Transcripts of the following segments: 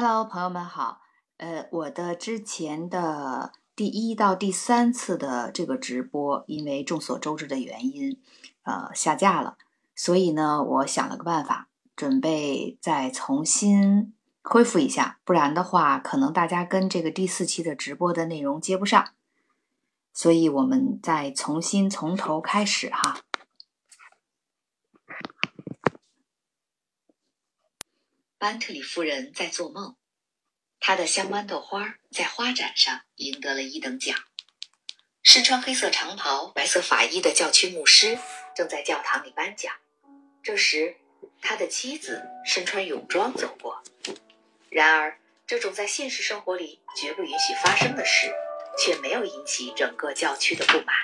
Hello，朋友们好。呃，我的之前的第一到第三次的这个直播，因为众所周知的原因，呃，下架了。所以呢，我想了个办法，准备再重新恢复一下。不然的话，可能大家跟这个第四期的直播的内容接不上。所以我们再重新从头开始哈。班特里夫人在做梦，她的香豌豆花在花展上赢得了一等奖。身穿黑色长袍、白色法衣的教区牧师正在教堂里颁奖。这时，他的妻子身穿泳装走过。然而，这种在现实生活里绝不允许发生的事，却没有引起整个教区的不满，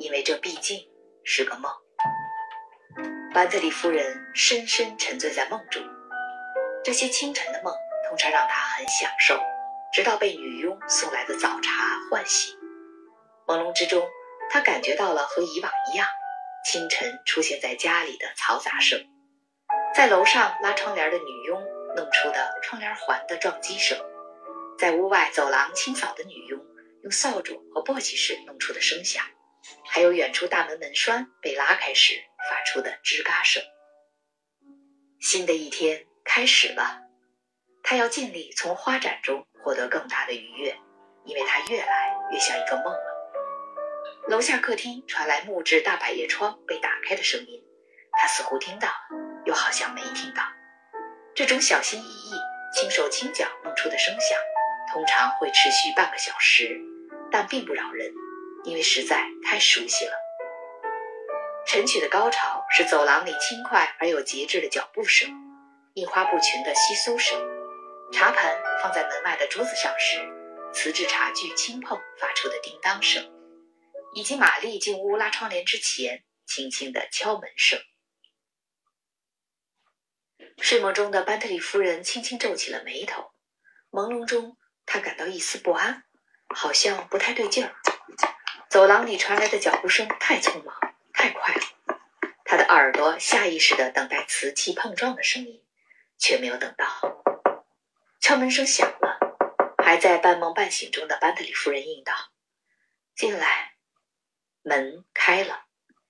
因为这毕竟是个梦。班特里夫人深深沉醉在梦中。这些清晨的梦通常让他很享受，直到被女佣送来的早茶唤醒。朦胧之中，他感觉到了和以往一样，清晨出现在家里的嘈杂声，在楼上拉窗帘的女佣弄出的窗帘环的撞击声，在屋外走廊清扫的女佣用扫帚和簸箕时弄出的声响，还有远处大门门栓被拉开时发出的吱嘎声。新的一天。开始了，他要尽力从花展中获得更大的愉悦，因为他越来越像一个梦了。楼下客厅传来木质大百叶窗被打开的声音，他似乎听到了，又好像没听到。这种小心翼翼、轻手轻脚弄出的声响，通常会持续半个小时，但并不扰人，因为实在太熟悉了。晨曲的高潮是走廊里轻快而有节制的脚步声。印花布裙的窸窣声，茶盘放在门外的桌子上时，瓷质茶具轻碰发出的叮当声，以及玛丽进屋拉窗帘之前轻轻的敲门声。睡梦中的班特里夫人轻轻皱起了眉头，朦胧中她感到一丝不安，好像不太对劲儿。走廊里传来的脚步声太匆忙，太快了，她的耳朵下意识地等待瓷器碰撞的声音。却没有等到，敲门声响了，还在半梦半醒中的班特里夫人应道：“进来。”门开了，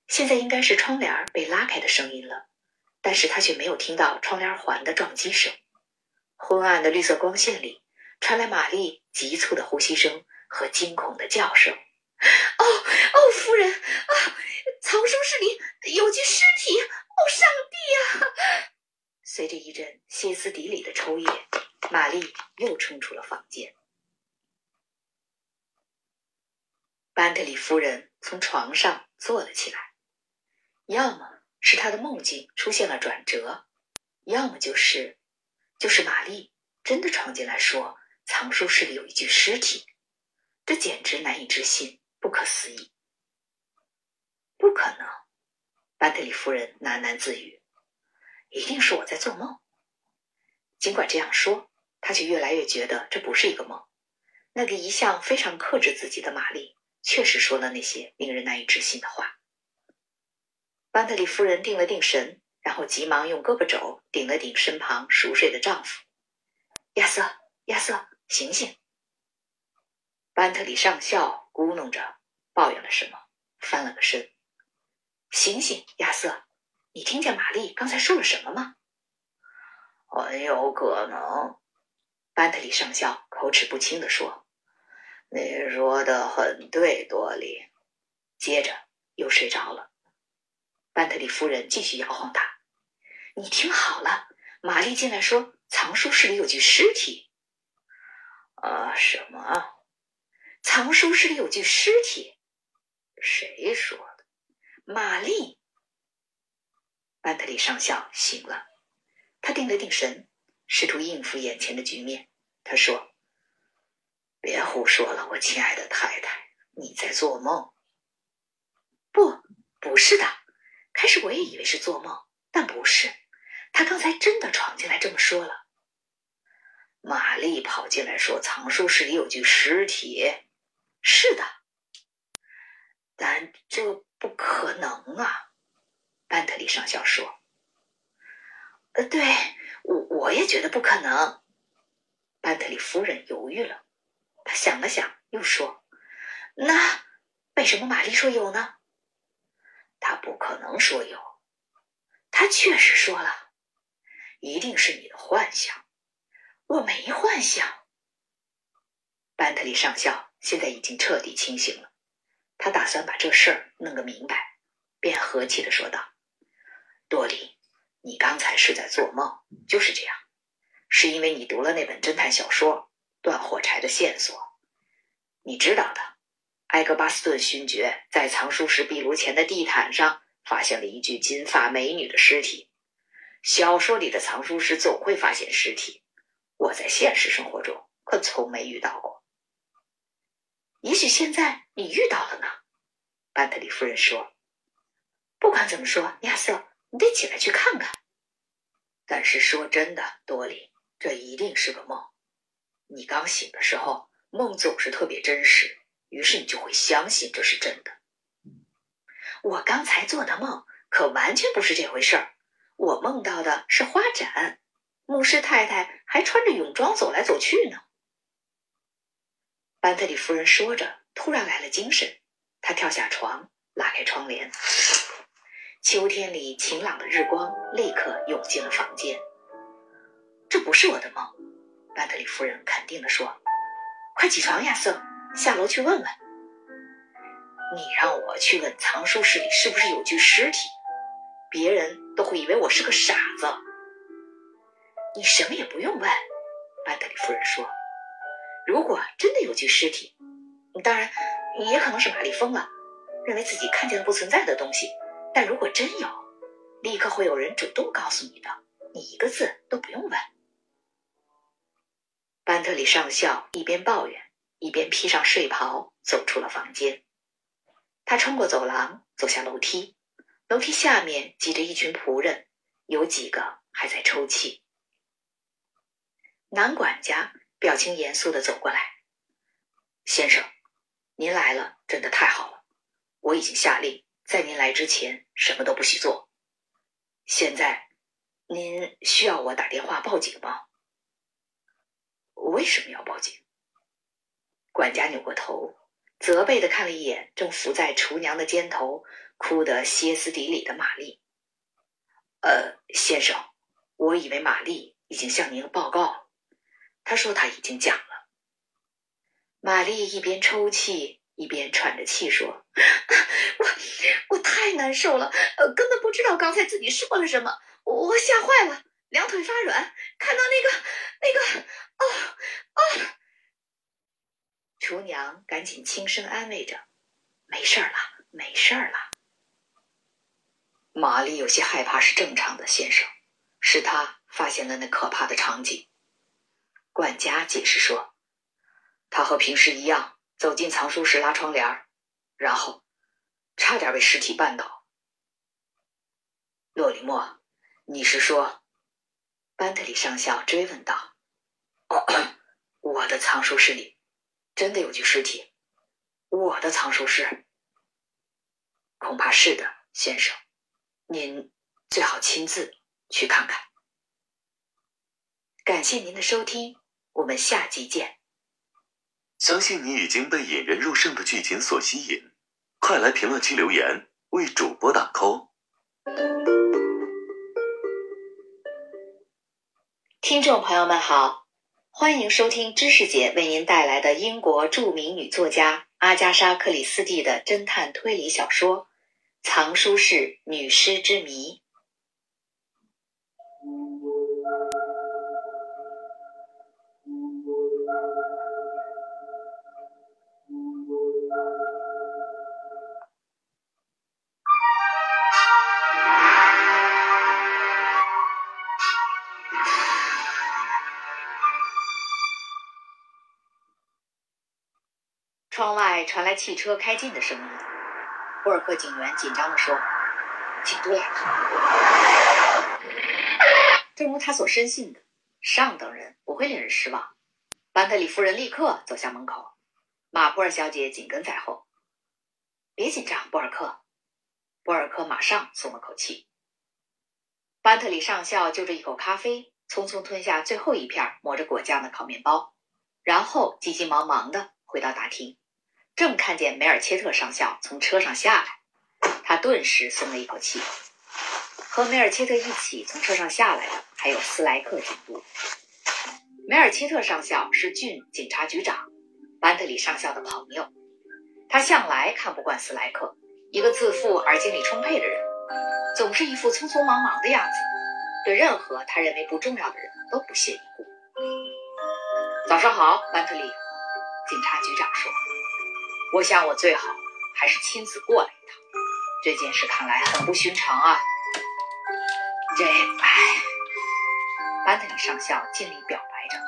现在应该是窗帘被拉开的声音了，但是他却没有听到窗帘环的撞击声。昏暗的绿色光线里传来玛丽急促的呼吸声和惊恐的叫声：“哦哦，夫人啊，藏书室里有具尸体！哦，上帝啊！”随着一阵歇斯底里的抽噎，玛丽又冲出了房间。班特里夫人从床上坐了起来，要么是她的梦境出现了转折，要么就是，就是玛丽真的闯进来，说藏书室里有一具尸体，这简直难以置信，不可思议。不可能，班特里夫人喃喃自语。一定是我在做梦。尽管这样说，他却越来越觉得这不是一个梦。那个一向非常克制自己的玛丽，确实说了那些令人难以置信的话。班特里夫人定了定神，然后急忙用胳膊肘顶了顶身旁熟睡的丈夫。亚瑟，亚瑟，醒醒！班特里上校咕哝着抱怨了什么，翻了个身。醒醒，亚瑟！你听见玛丽刚才说了什么吗？很有可能，班特里上校口齿不清地说：“你说的很对，多莉。”接着又睡着了。班特里夫人继续摇晃他：“你听好了，玛丽进来说藏书室里有具尸体。”啊，什么？藏书室里有具尸体？谁说的？玛丽。班特里上校醒了，他定了定神，试图应付眼前的局面。他说：“别胡说了，我亲爱的太太，你在做梦。”“不，不是的。开始我也以为是做梦，但不是。他刚才真的闯进来这么说了。”玛丽跑进来说：“藏书室里有具尸体。”“是的，但这不可能啊。”班特里上校说：“呃，对我我也觉得不可能。”班特里夫人犹豫了，她想了想，又说：“那为什么玛丽说有呢？”她不可能说有，她确实说了，一定是你的幻想。我没幻想。班特里上校现在已经彻底清醒了，他打算把这事儿弄个明白，便和气的说道：“多莉，你刚才是在做梦，就是这样。”是因为你读了那本侦探小说《断火柴的线索》，你知道的，埃格巴斯顿勋爵在藏书室壁炉前的地毯上发现了一具金发美女的尸体。小说里的藏书师总会发现尸体，我在现实生活中可从没遇到过。也许现在你遇到了呢，班特里夫人说。不管怎么说，亚瑟，你得起来去看看。但是说真的，多莉。这一定是个梦。你刚醒的时候，梦总是特别真实，于是你就会相信这是真的。我刚才做的梦可完全不是这回事儿。我梦到的是花展，牧师太太还穿着泳装走来走去呢。班特里夫人说着，突然来了精神，她跳下床，拉开窗帘。秋天里晴朗的日光立刻涌进了房间。这不是我的梦，班特里夫人肯定地说：“快起床，亚瑟，下楼去问问。你让我去问藏书室里是不是有具尸体，别人都会以为我是个傻子。你什么也不用问。”班特里夫人说：“如果真的有具尸体，当然也可能是玛丽疯了，认为自己看见了不存在的东西。但如果真有，立刻会有人主动告诉你的，你一个字都不用问。”班特里上校一边抱怨，一边披上睡袍，走出了房间。他穿过走廊，走下楼梯。楼梯下面挤着一群仆人，有几个还在抽泣。男管家表情严肃的走过来：“先生，您来了，真的太好了。我已经下令，在您来之前什么都不许做。现在，您需要我打电话报警吗？”为什么要报警？管家扭过头，责备的看了一眼正伏在厨娘的肩头，哭得歇斯底里的玛丽。呃，先生，我以为玛丽已经向您报告了。她说她已经讲了。玛丽一边抽泣，一边喘着气说：“我 我太难受了，呃，根本不知道刚才自己说了什么，我吓坏了。”两腿发软，看到那个那个，哦哦！厨娘赶紧轻声安慰着：“没事了，没事了。”玛丽有些害怕是正常的，先生，是他发现了那可怕的场景。管家解释说：“他和平时一样走进藏书室拉窗帘，然后差点被尸体绊倒。”洛里莫，你是说？班特里上校追问道：“哦，我的藏书室里真的有具尸体？我的藏书室？恐怕是的，先生，您最好亲自去看看。”感谢您的收听，我们下集见。相信你已经被引人入胜的剧情所吸引，快来评论区留言，为主播打 call。听众朋友们好，欢迎收听知识姐为您带来的英国著名女作家阿加莎·克里斯蒂的侦探推理小说《藏书室女尸之谜》。外传来汽车开进的声音，布尔克警员紧张地说：“请对。”正如他所深信的，上等人不会令人失望。班特里夫人立刻走向门口，马普尔小姐紧跟在后。别紧张，布尔克。布尔克马上松了口气。班特里上校就着一口咖啡，匆匆吞下最后一片抹着果酱的烤面包。然后急急忙忙的回到大厅，正看见梅尔切特上校从车上下来，他顿时松了一口气。和梅尔切特一起从车上下来的还有斯莱克警部。梅尔切特上校是郡警察局长班特里上校的朋友，他向来看不惯斯莱克，一个自负而精力充沛的人，总是一副匆匆忙忙的样子，对任何他认为不重要的人都不屑一顾。早上好，班特里，警察局长说：“我想我最好还是亲自过来一趟，这件事看来很不寻常啊。”这，唉，班特里上校尽力表白着，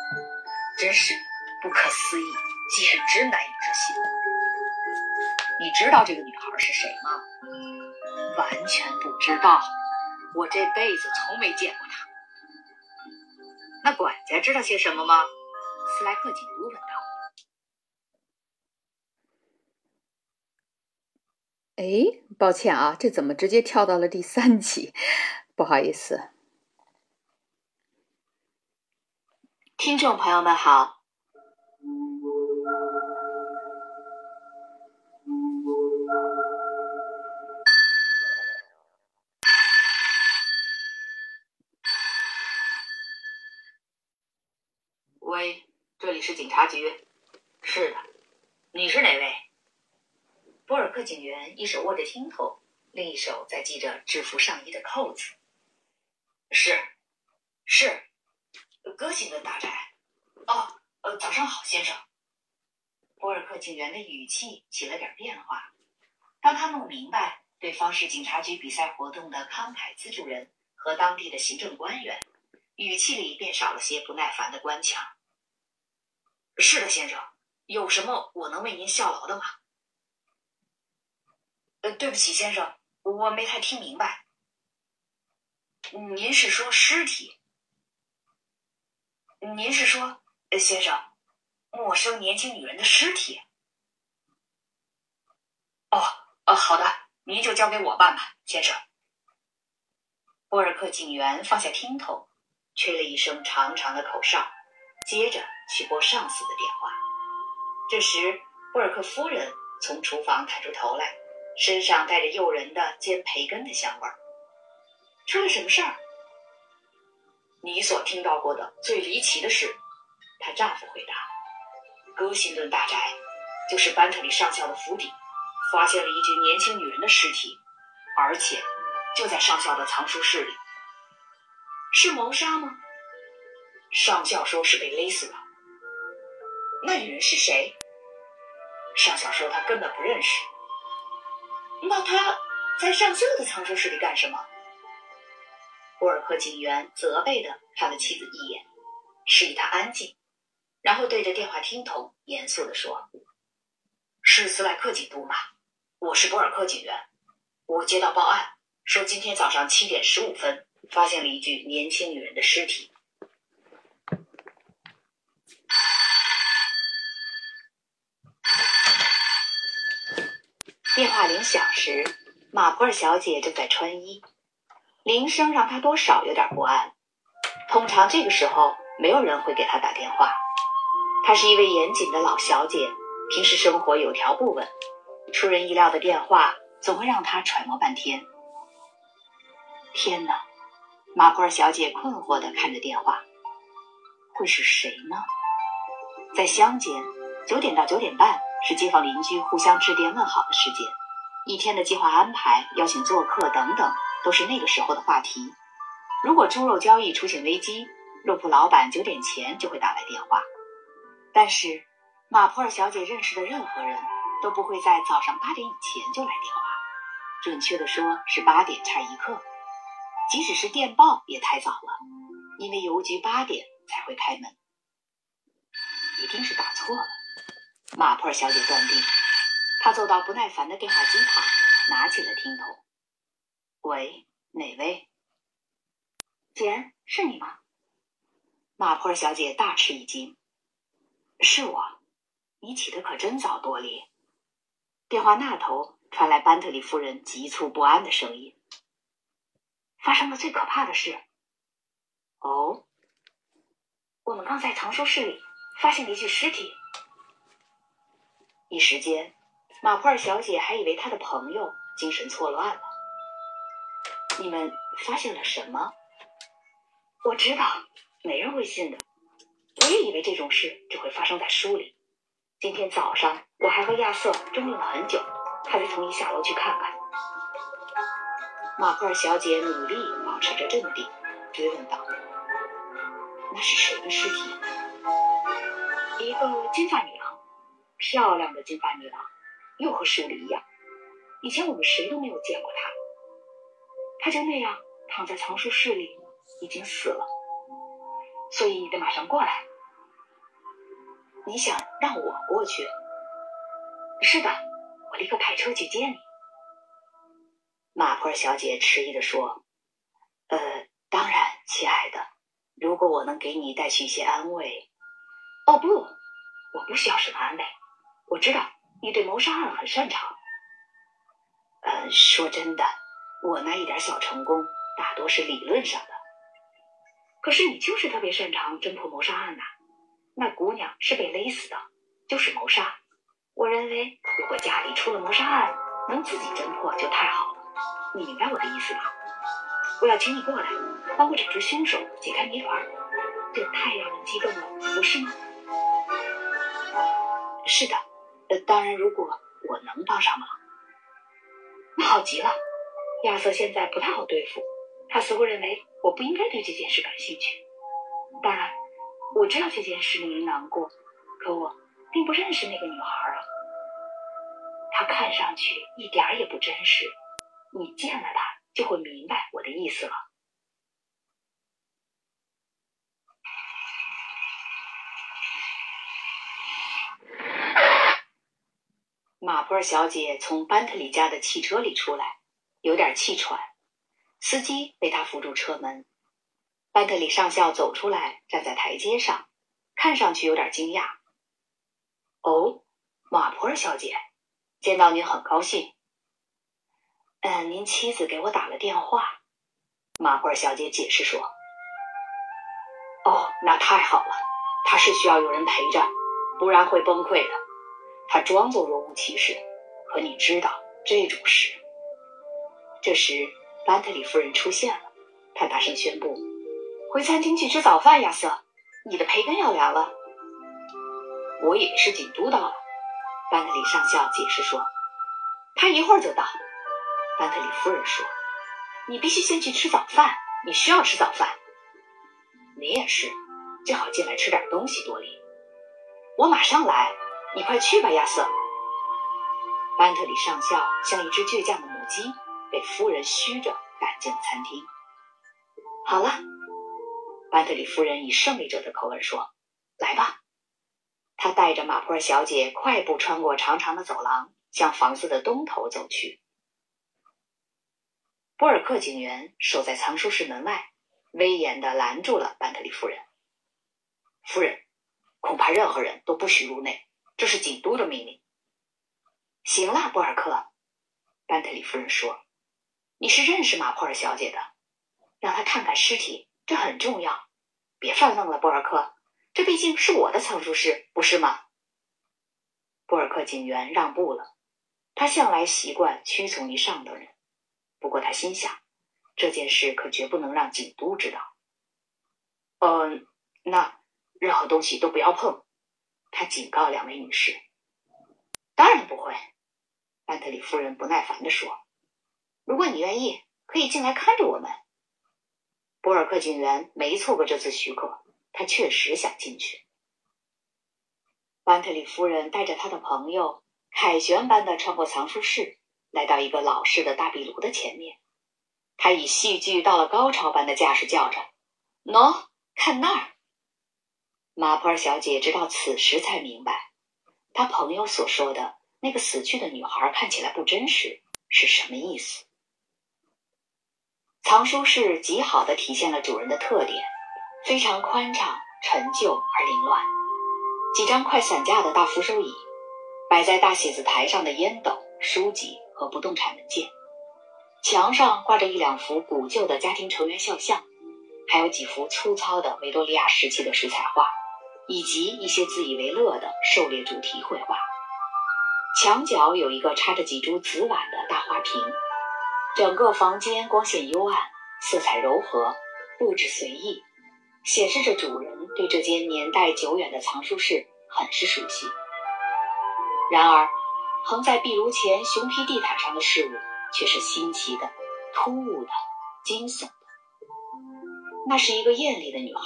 真是不可思议，简直难以置信。你知道这个女孩是谁吗？完全不知道，我这辈子从没见过她。那管家知道些什么吗？斯莱克警督问道。哎，抱歉啊，这怎么直接跳到了第三集？不好意思，听众朋友们好。喂，这里是警察局。是的，你是哪位？博尔克警员一手握着听筒，另一手在系着制服上衣的扣子。是，是，哥辛顿大宅。哦，呃，早上好，先生。博尔克警员的语气起了点变化。当他弄明白对方是警察局比赛活动的慷慨资助人和当地的行政官员，语气里便少了些不耐烦的官腔。是的，先生，有什么我能为您效劳的吗？对不起，先生，我没太听明白。您是说尸体？您是说，先生，陌生年轻女人的尸体？哦，呃，好的，您就交给我办吧，先生。波尔克警员放下听筒，吹了一声长长的口哨，接着去拨上司的电话。这时，波尔克夫人从厨房探出头来，身上带着诱人的煎培根的香味儿。出了什么事儿？你所听到过的最离奇的事，她丈夫回答：“哥辛顿大宅，就是班特里上校的府邸，发现了一具年轻女人的尸体，而且就在上校的藏书室里。是谋杀吗？上校说是被勒死的。那女人是谁？上校说他根本不认识。那他在上校的藏书室里干什么？”博尔克警员责备的看了妻子一眼，示意她安静，然后对着电话听筒严肃的说：“是斯莱克警督吗？我是博尔克警员，我接到报案，说今天早上七点十五分发现了一具年轻女人的尸体。”电话铃响时，马普尔小姐正在穿衣。铃声让她多少有点不安。通常这个时候没有人会给她打电话。她是一位严谨的老小姐，平时生活有条不紊，出人意料的电话总会让她揣摩半天。天哪！马普尔小姐困惑地看着电话，会是谁呢？在乡间，九点到九点半是街坊邻居互相致电问好的时间，一天的计划安排、邀请做客等等。都是那个时候的话题。如果猪肉交易出现危机，肉铺老板九点前就会打来电话。但是马普尔小姐认识的任何人都不会在早上八点以前就来电话，准确的说是八点差一刻。即使是电报也太早了，因为邮局八点才会开门。一定是打错了，马普尔小姐断定。她走到不耐烦的电话机旁，拿起了听筒。喂，哪位？简，是你吗？马普尔小姐大吃一惊。是我，你起的可真早，多莉。电话那头传来班特里夫人急促不安的声音。发生了最可怕的事。哦，我们刚在藏书室里发现了一具尸体。一时间，马普尔小姐还以为她的朋友精神错乱了。你们发现了什么？我知道，没人会信的。我也以为这种事只会发生在书里。今天早上，我还和亚瑟争论了很久，他才同意下楼去看看。马普尔小姐努力保持着镇定，追问道：“那是谁的尸体？”一个金发女郎，漂亮的金发女郎，又和书里一样。以前我们谁都没有见过她。她就那样躺在藏书室里，已经死了。所以你得马上过来。你想让我过去？是的，我立刻派车去接你。马坡小姐迟疑的说：“呃，当然，亲爱的，如果我能给你带去一些安慰。”哦不，我不需要什么安慰。我知道你对谋杀案很擅长。呃，说真的。我那一点小成功，大多是理论上的。可是你就是特别擅长侦破谋杀案呐。那姑娘是被勒死的，就是谋杀。我认为，如果家里出了谋杀案，能自己侦破就太好了。你明白我的意思吧？我要请你过来，帮我找出凶手，解开谜团。这太让人激动了，不是吗？是的，呃，当然，如果我能帮上忙，那好极了。亚瑟现在不太好对付，他似乎认为我不应该对这件事感兴趣。当然，我知道这件事令人难过，可我并不认识那个女孩啊。她看上去一点也不真实，你见了她就会明白我的意思了。马普尔小姐从班特里家的汽车里出来。有点气喘，司机为她扶住车门。班特里上校走出来，站在台阶上，看上去有点惊讶。哦，马普尔小姐，见到您很高兴。嗯，您妻子给我打了电话。马普尔小姐解释说：“哦，那太好了，她是需要有人陪着，不然会崩溃的。他装作若无其事，可你知道这种事。”这时，班特里夫人出现了。她大声宣布：“回餐厅去吃早饭，亚瑟，你的培根要凉了。”我以为是警督到了。班特里上校解释说：“他一会儿就到。”班特里夫人说：“你必须先去吃早饭，你需要吃早饭。你也是，最好进来吃点东西，多利。我马上来，你快去吧，亚瑟。”班特里上校像一只倔强的母鸡。被夫人嘘着赶进了餐厅。好了，班特里夫人以胜利者的口吻说：“来吧。”他带着马普尔小姐快步穿过长长的走廊，向房子的东头走去。波尔克警员守在藏书室门外，威严的拦住了班特里夫人。夫人，恐怕任何人都不许入内，这是警督的命令。行了，布尔克，班特里夫人说。你是认识马普尔小姐的，让她看看尸体，这很重要。别犯愣了，布尔克，这毕竟是我的藏书室，不是吗？布尔克警员让步了，他向来习惯屈从于上等人。不过他心想，这件事可绝不能让警督知道。嗯，那任何东西都不要碰，他警告两位女士。当然不会，安特里夫人不耐烦地说。如果你愿意，可以进来看着我们。博尔克警员没错过这次许可，他确实想进去。班特里夫人带着他的朋友凯旋般的穿过藏书室，来到一个老式的大壁炉的前面。他以戏剧到了高潮般的架势叫着：“喏，看那儿！”马普尔小姐直到此时才明白，他朋友所说的那个死去的女孩看起来不真实是什么意思。藏书室极好的体现了主人的特点，非常宽敞、陈旧而凌乱。几张快散架的大扶手椅，摆在大写字台上的烟斗、书籍和不动产文件。墙上挂着一两幅古旧的家庭成员肖像，还有几幅粗糙的维多利亚时期的水彩画。以及一些自以为乐的狩猎主题绘画。墙角有一个插着几株紫碗的大花瓶，整个房间光线幽暗，色彩柔和，布置随意，显示着主人对这间年代久远的藏书室很是熟悉。然而，横在壁炉前熊皮地毯上的事物却是新奇的、突兀的、惊悚的。那是一个艳丽的女孩，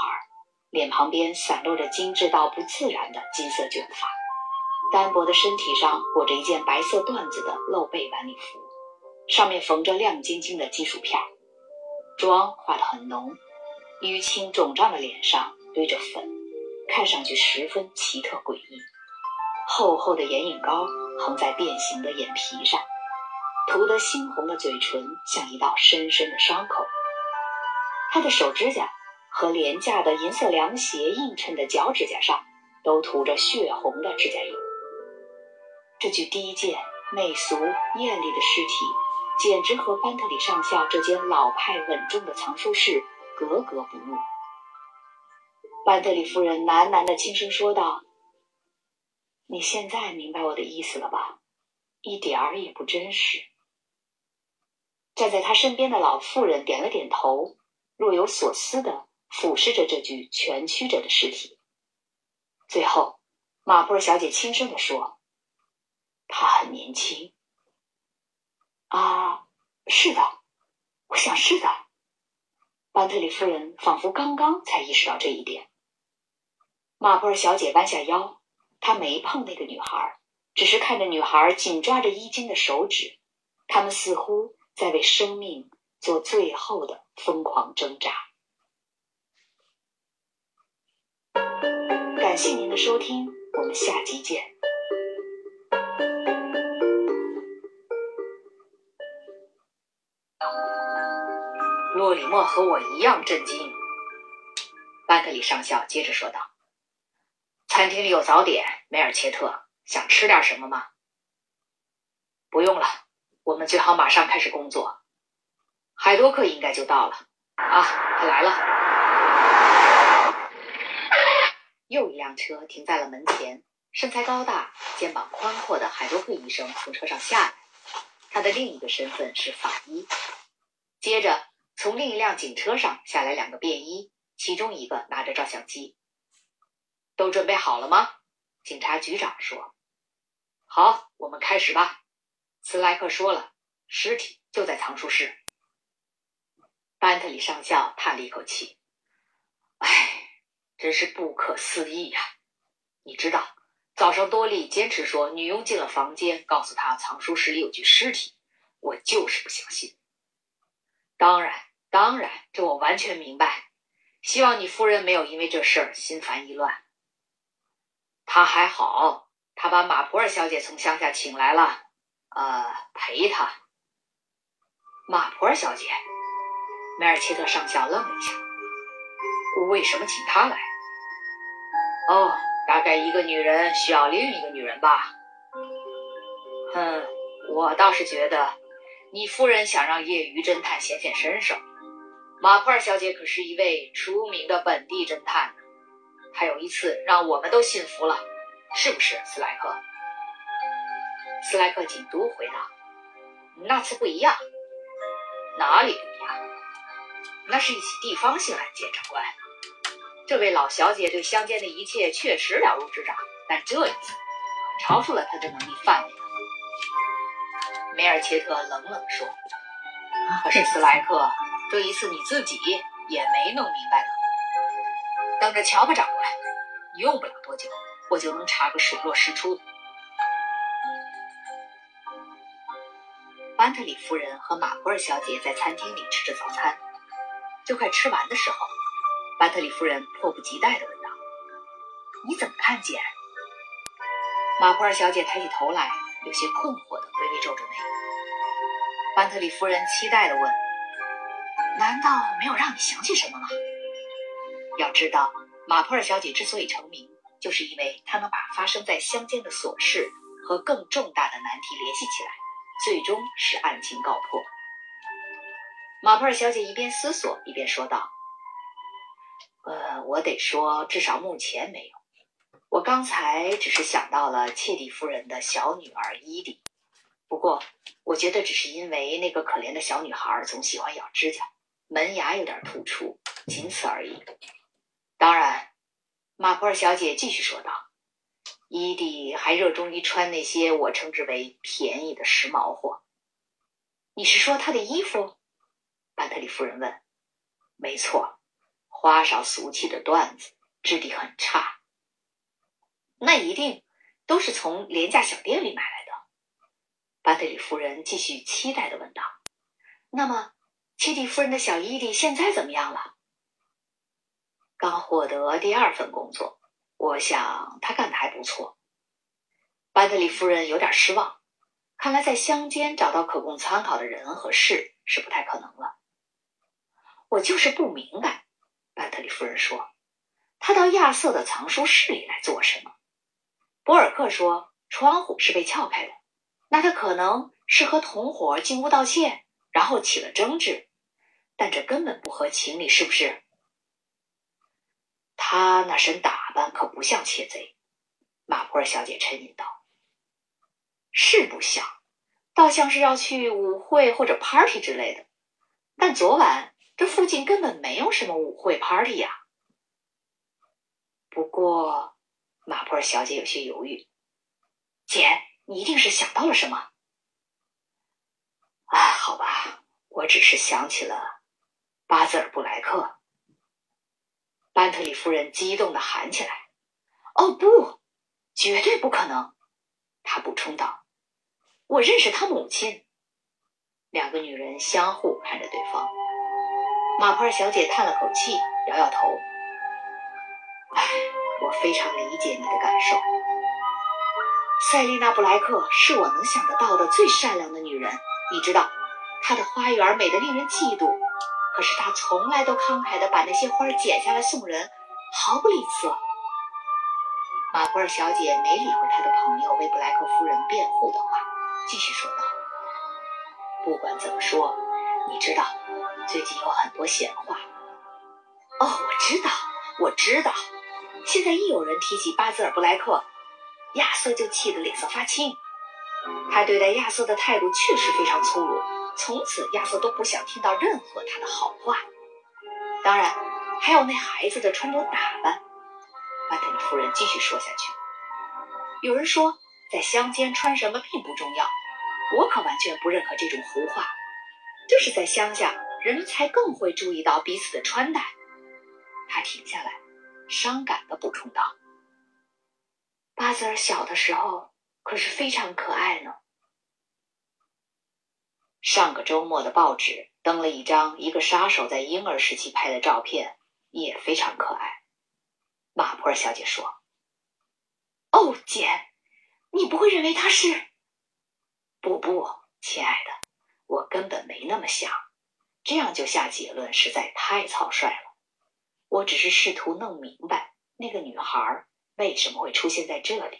脸旁边散落着精致到不自然的金色卷发，单薄的身体上裹着一件白色缎子的露背晚礼服，上面缝着亮晶晶的金属片妆化得很浓，淤青肿胀的脸上堆着粉，看上去十分奇特诡异。厚厚的眼影膏横在变形的眼皮上，涂得猩红的嘴唇像一道深深的伤口。他的手指甲和廉价的银色凉鞋映衬的脚指甲上都涂着血红的指甲油。这具低贱、媚俗、艳丽的尸体，简直和班特里上校这间老派稳重的藏书室格格不入。班特里夫人喃喃地轻声说道：“你现在明白我的意思了吧？一点儿也不真实。”站在他身边的老妇人点了点头。若有所思的俯视着这具蜷曲着的尸体，最后，马普尔小姐轻声的说：“她很年轻。”啊，是的，我想是的。班特里夫人仿佛刚刚才意识到这一点。马普尔小姐弯下腰，她没碰那个女孩，只是看着女孩紧抓着衣襟的手指，他们似乎在为生命。做最后的疯狂挣扎。谢您的收听，我们下集见。洛里莫和我一样震惊。班特里上校接着说道：“餐厅里有早点，梅尔切特，想吃点什么吗？”“不用了，我们最好马上开始工作。”海多克应该就到了啊，他来了。又一辆车停在了门前，身材高大、肩膀宽阔的海多克医生从车上下来，他的另一个身份是法医。接着，从另一辆警车上下来两个便衣，其中一个拿着照相机。都准备好了吗？警察局长说：“好，我们开始吧。”斯莱克说了，尸体就在藏书室。班特里上校叹了一口气：“唉，真是不可思议呀！你知道，早上多莉坚持说女佣进了房间，告诉他藏书室里有具尸体，我就是不相信。当然，当然，这我完全明白。希望你夫人没有因为这事儿心烦意乱。他还好，他把马普尔小姐从乡下请来了，呃，陪她。马普尔小姐。”梅尔切特上校愣了一下：“为什么请她来？”“哦，大概一个女人需要另一个女人吧。”“哼，我倒是觉得你夫人想让业余侦探显显身手。马普尔小姐可是一位出名的本地侦探呢，她有一次让我们都信服了，是不是，斯莱克？”斯莱克紧嘟回答：“那次不一样，哪里不一样？”那是一起地方性案件，长官。这位老小姐对乡间的一切确实了如指掌，但这一次可超出了她的能力范围了。梅尔切特冷冷说：“可是斯莱克，这一次你自己也没弄明白呢。等着瞧吧，长官，用不了多久，我就能查个水落石出。”班特里夫人和马普尔小姐在餐厅里吃着早餐。就快吃完的时候，班特里夫人迫不及待地问道：“你怎么看见？”马普尔小姐抬起头来，有些困惑地微微皱着眉。班特里夫人期待地问：“难道没有让你想起什么吗？”要知道，马普尔小姐之所以成名，就是因为她能把发生在乡间的琐事和更重大的难题联系起来，最终使案情告破。马普尔小姐一边思索一边说道：“呃，我得说，至少目前没有。我刚才只是想到了切蒂夫人的小女儿伊迪，不过我觉得只是因为那个可怜的小女孩总喜欢咬指甲，门牙有点突出，仅此而已。当然，马普尔小姐继续说道：“伊迪还热衷于穿那些我称之为便宜的时髦货。你是说她的衣服？”班特里夫人问。“没错，花哨俗气的段子，质地很差。”那一定都是从廉价小店里买来的。巴特里夫人继续期待的问道：“那么，切蒂夫人的小伊迪现在怎么样了？”刚获得第二份工作，我想他干的还不错。巴特里夫人有点失望，看来在乡间找到可供参考的人和事是不太可能了。我就是不明白，巴特里夫人说：“他到亚瑟的藏书室里来做什么？”博尔克说：“窗户是被撬开的，那他可能是和同伙进屋盗窃，然后起了争执，但这根本不合情理，是不是？”他那身打扮可不像窃贼，马普尔小姐沉吟道：“是不像，倒像是要去舞会或者 party 之类的。但昨晚这附近根本没有什么舞会 party 呀。不过……”马普尔小姐有些犹豫，姐，你一定是想到了什么？啊，好吧，我只是想起了巴兹尔布莱克。班特里夫人激动的喊起来：“哦，不，绝对不可能！”她补充道：“我认识他母亲。”两个女人相互看着对方。马普尔小姐叹了口气，摇摇头：“唉。”我非常理解你的感受，塞丽娜·布莱克是我能想得到的最善良的女人。你知道，她的花园美得令人嫉妒，可是她从来都慷慨地把那些花剪下来送人，毫不吝啬。马布尔小姐没理会她的朋友为布莱克夫人辩护的话，继续说道：“不管怎么说，你知道，最近有很多闲话。哦，我知道，我知道。”现在一有人提起巴兹尔布莱克，亚瑟就气得脸色发青。他对待亚瑟的态度确实非常粗鲁，从此亚瑟都不想听到任何他的好话。当然，还有那孩子的穿着打扮。巴特里夫人继续说下去：“有人说，在乡间穿什么并不重要，我可完全不认可这种胡话。就是在乡下，人们才更会注意到彼此的穿戴。”他停下来。伤感的补充道：“巴泽尔小的时候可是非常可爱呢。上个周末的报纸登了一张一个杀手在婴儿时期拍的照片，也非常可爱。”马普尔小姐说：“哦，姐，你不会认为他是？不不，亲爱的，我根本没那么想。这样就下结论实在太草率了。”我只是试图弄明白那个女孩为什么会出现在这里。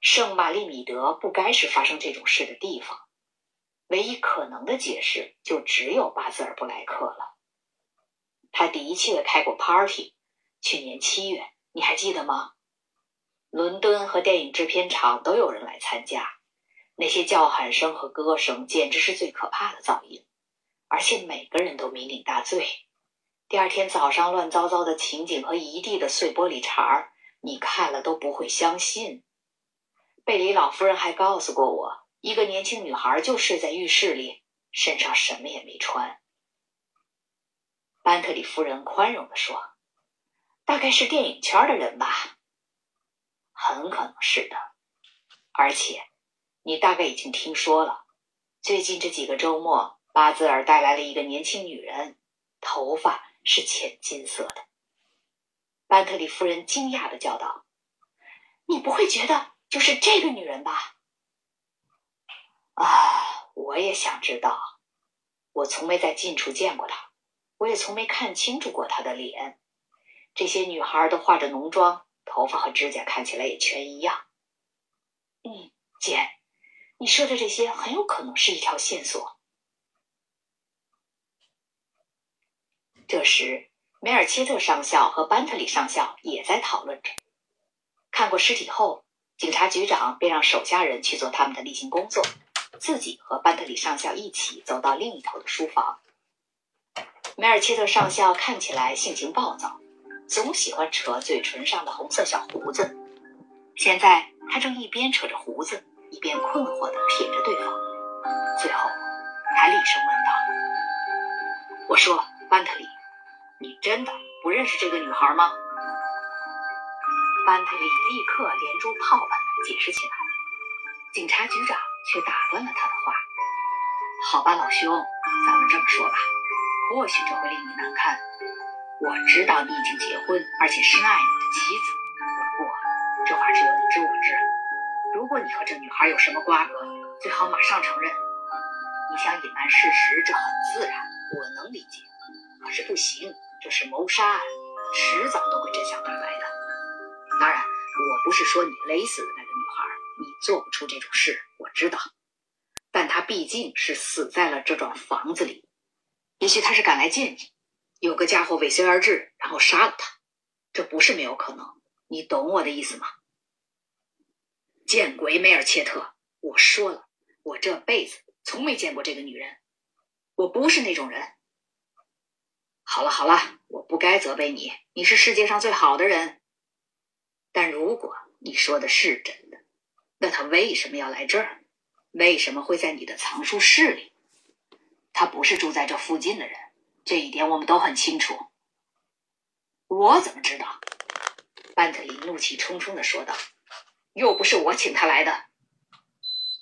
圣玛丽米德不该是发生这种事的地方。唯一可能的解释就只有巴兹尔布莱克了。他的确开过 party，去年七月，你还记得吗？伦敦和电影制片厂都有人来参加，那些叫喊声和歌声简直是最可怕的噪音，而且每个人都酩酊大醉。第二天早上，乱糟糟的情景和一地的碎玻璃碴儿，你看了都不会相信。贝里老夫人还告诉过我，一个年轻女孩就睡在浴室里，身上什么也没穿。班特里夫人宽容地说：“大概是电影圈的人吧，很可能是的。而且，你大概已经听说了，最近这几个周末，巴兹尔带来了一个年轻女人，头发。”是浅金色的，班特里夫人惊讶的叫道：“你不会觉得就是这个女人吧？”啊，我也想知道。我从没在近处见过她，我也从没看清楚过她的脸。这些女孩都化着浓妆，头发和指甲看起来也全一样。嗯，姐，你说的这些很有可能是一条线索。这时，梅尔切特上校和班特里上校也在讨论着。看过尸体后，警察局长便让手下人去做他们的例行工作，自己和班特里上校一起走到另一头的书房。梅尔切特上校看起来性情暴躁，总喜欢扯嘴唇上的红色小胡子。现在他正一边扯着胡子，一边困惑地瞥着对方，最后他厉声问道：“我说，班特里，你真的不认识这个女孩吗？”班特里立刻连珠炮般的解释起来，警察局长却打断了他的话：“好吧，老兄，咱们这么说吧。”或许这会令你难堪。我知道你已经结婚，而且深爱你的妻子。不过，这话只有你知我知。如果你和这女孩有什么瓜葛，最好马上承认。你想隐瞒事实，这很自然，我能理解。可是不行，这是谋杀案，迟早都会真相大白的。当然，我不是说你勒死的那个女孩，你做不出这种事，我知道。但她毕竟是死在了这幢房子里。也许她是赶来见你，有个家伙尾随而至，然后杀了她。这不是没有可能，你懂我的意思吗？见鬼，梅尔切特！我说了，我这辈子从没见过这个女人，我不是那种人。好了好了，我不该责备你，你是世界上最好的人。但如果你说的是真的，那他为什么要来这儿？为什么会在你的藏书室里？他不是住在这附近的人，这一点我们都很清楚。我怎么知道？班特里怒气冲冲的说道：“又不是我请他来的。”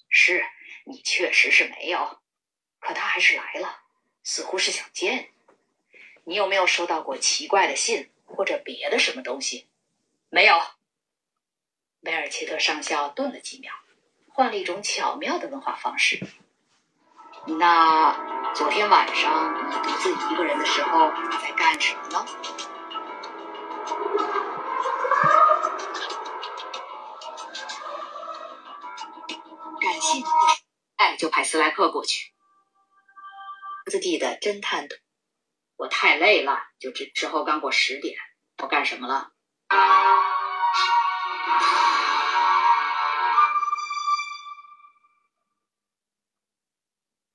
是你确实是没有，可他还是来了，似乎是想见你。你有没有收到过奇怪的信或者别的什么东西？没有。梅尔切特上校顿了几秒，换了一种巧妙的问话方式。那昨天晚上你独自一个人的时候在干什么呢？感谢您，哎，就派斯莱克过去。自己的侦探组，我太累了，就之之后刚过十点，我干什么了？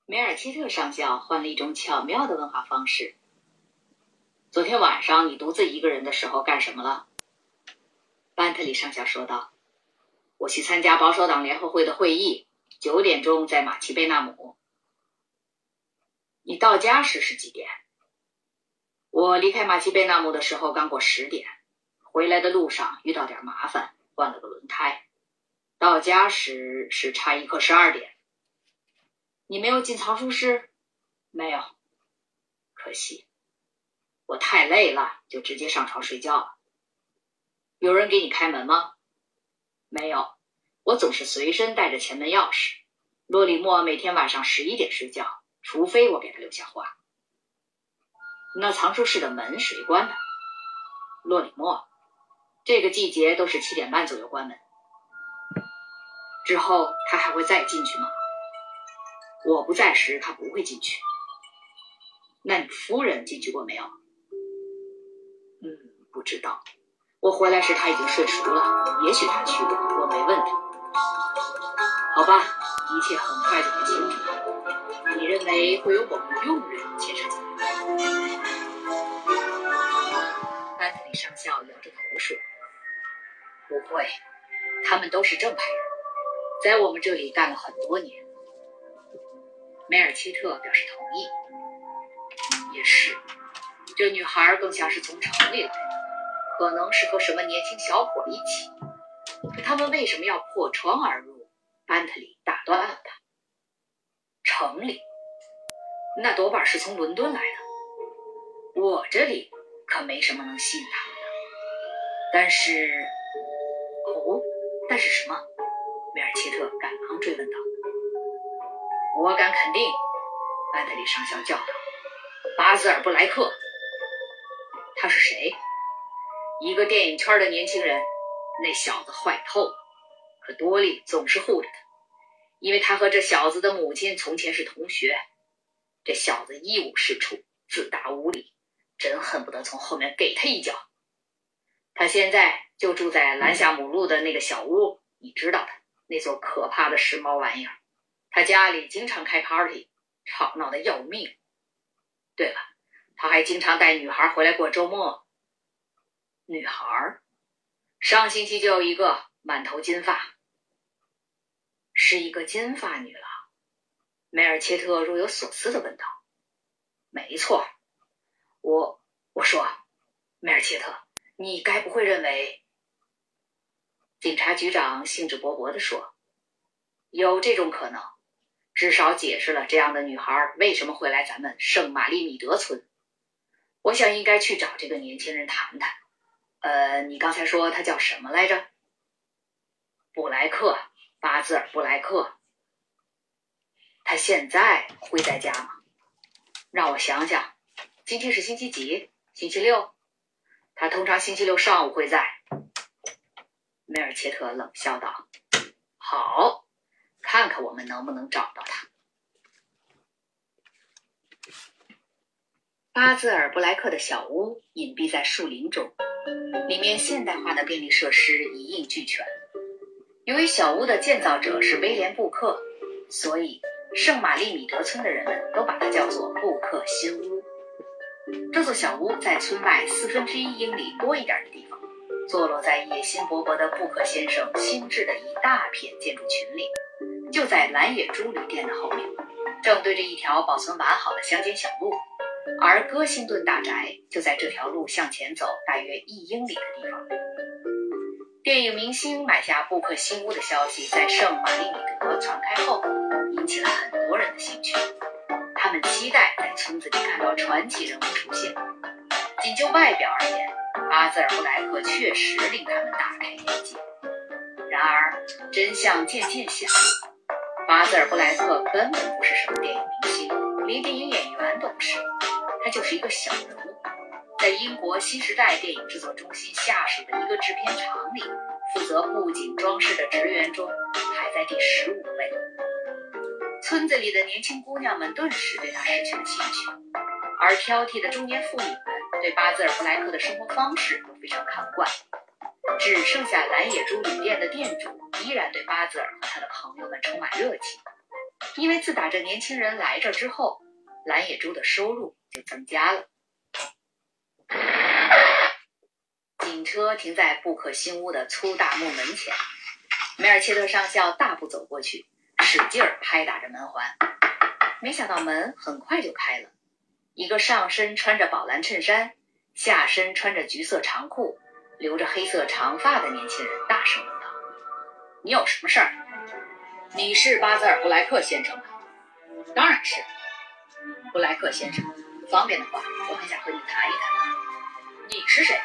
梅尔切特上校换了一种巧妙的问话方式。昨天晚上你独自一个人的时候干什么了？班特里上校说道：“我去参加保守党联合会的会议，九点钟在马奇贝纳姆。你到家时是几点？我离开马奇贝纳姆的时候刚过十点，回来的路上遇到点麻烦，换了个轮胎。到家时是差一刻十二点。”你没有进藏书室？没有，可惜，我太累了，就直接上床睡觉了。有人给你开门吗？没有，我总是随身带着前门钥匙。洛里莫每天晚上十一点睡觉，除非我给他留下话。那藏书室的门谁关的？洛里莫。这个季节都是七点半左右关门。之后他还会再进去吗？我不在时，他不会进去。那你夫人进去过没有？嗯，不知道。我回来时他已经睡熟了，也许他去过，我没问他。好吧，一切很快就会清楚了。你认为会有某个佣人牵涉上校摇着头说：“不会，他们都是正派人，在我们这里干了很多年。”梅尔切特表示同意。也是，这女孩更像是从城里来的，可能是和什么年轻小伙一起。可他们为什么要破窗而入？班特里打断了他。城里，那多半是从伦敦来的。我这里可没什么能吸引他们的。但是，哦，但是什么？梅尔切特赶忙追问道。我敢肯定，班德里上校叫道：“巴兹尔布莱克，他是谁？一个电影圈的年轻人。那小子坏透了，可多利总是护着他，因为他和这小子的母亲从前是同学。这小子一无是处，自大无礼，真恨不得从后面给他一脚。他现在就住在兰夏姆路的那个小屋，你知道的，那座可怕的时髦玩意儿。他家里经常开 party，吵闹的要命。对了，他还经常带女孩回来过周末。女孩，上星期就有一个满头金发，是一个金发女郎。梅尔切特若有所思的问道：“没错，我我说，梅尔切特，你该不会认为？”警察局长兴致勃勃地说：“有这种可能。”至少解释了这样的女孩为什么会来咱们圣玛丽米德村。我想应该去找这个年轻人谈谈。呃，你刚才说他叫什么来着？布莱克，巴兹尔·布莱克。他现在会在家吗？让我想想，今天是星期几？星期六。他通常星期六上午会在。梅尔切特冷笑道：“好。”看看我们能不能找到他。巴兹尔布莱克的小屋隐蔽在树林中，里面现代化的便利设施一应俱全。由于小屋的建造者是威廉布克，所以圣玛丽米德村的人们都把它叫做布克新屋。这座小屋在村外四分之一英里多一点的地方，坐落在野心勃勃的布克先生新制的一大片建筑群里。就在蓝野猪旅店的后面，正对着一条保存完好的乡间小路，而戈辛顿大宅就在这条路向前走大约一英里的地方。电影明星买下布克新屋的消息在圣玛丽米德传开后，引起了很多人的兴趣。他们期待在村子里看到传奇人物出现。仅就外表而言，阿兹尔布莱克确实令他们大开眼界。然而，真相渐渐显露。巴兹尔布莱克根本不是什么电影明星，连电影演员都不是，他就是一个小人物，在英国新时代电影制作中心下属的一个制片厂里，负责布景装饰的职员中排在第十五位。村子里的年轻姑娘们顿时对他失去了兴趣，而挑剔的中年妇女们对巴兹尔布莱克的生活方式都非常看不惯。只剩下蓝野猪旅店的店主依然对巴兹尔和他的朋友们充满热情，因为自打这年轻人来这之后，蓝野猪的收入就增加了。警车停在布克新屋的粗大木门前，梅尔切特上校大步走过去，使劲儿拍打着门环。没想到门很快就开了，一个上身穿着宝蓝衬衫，下身穿着橘色长裤。留着黑色长发的年轻人大声问道：“你有什么事儿？你是巴泽尔·布莱克先生吗？”“当然是，布莱克先生。方便的话，我很想和你谈一谈。你是谁？”“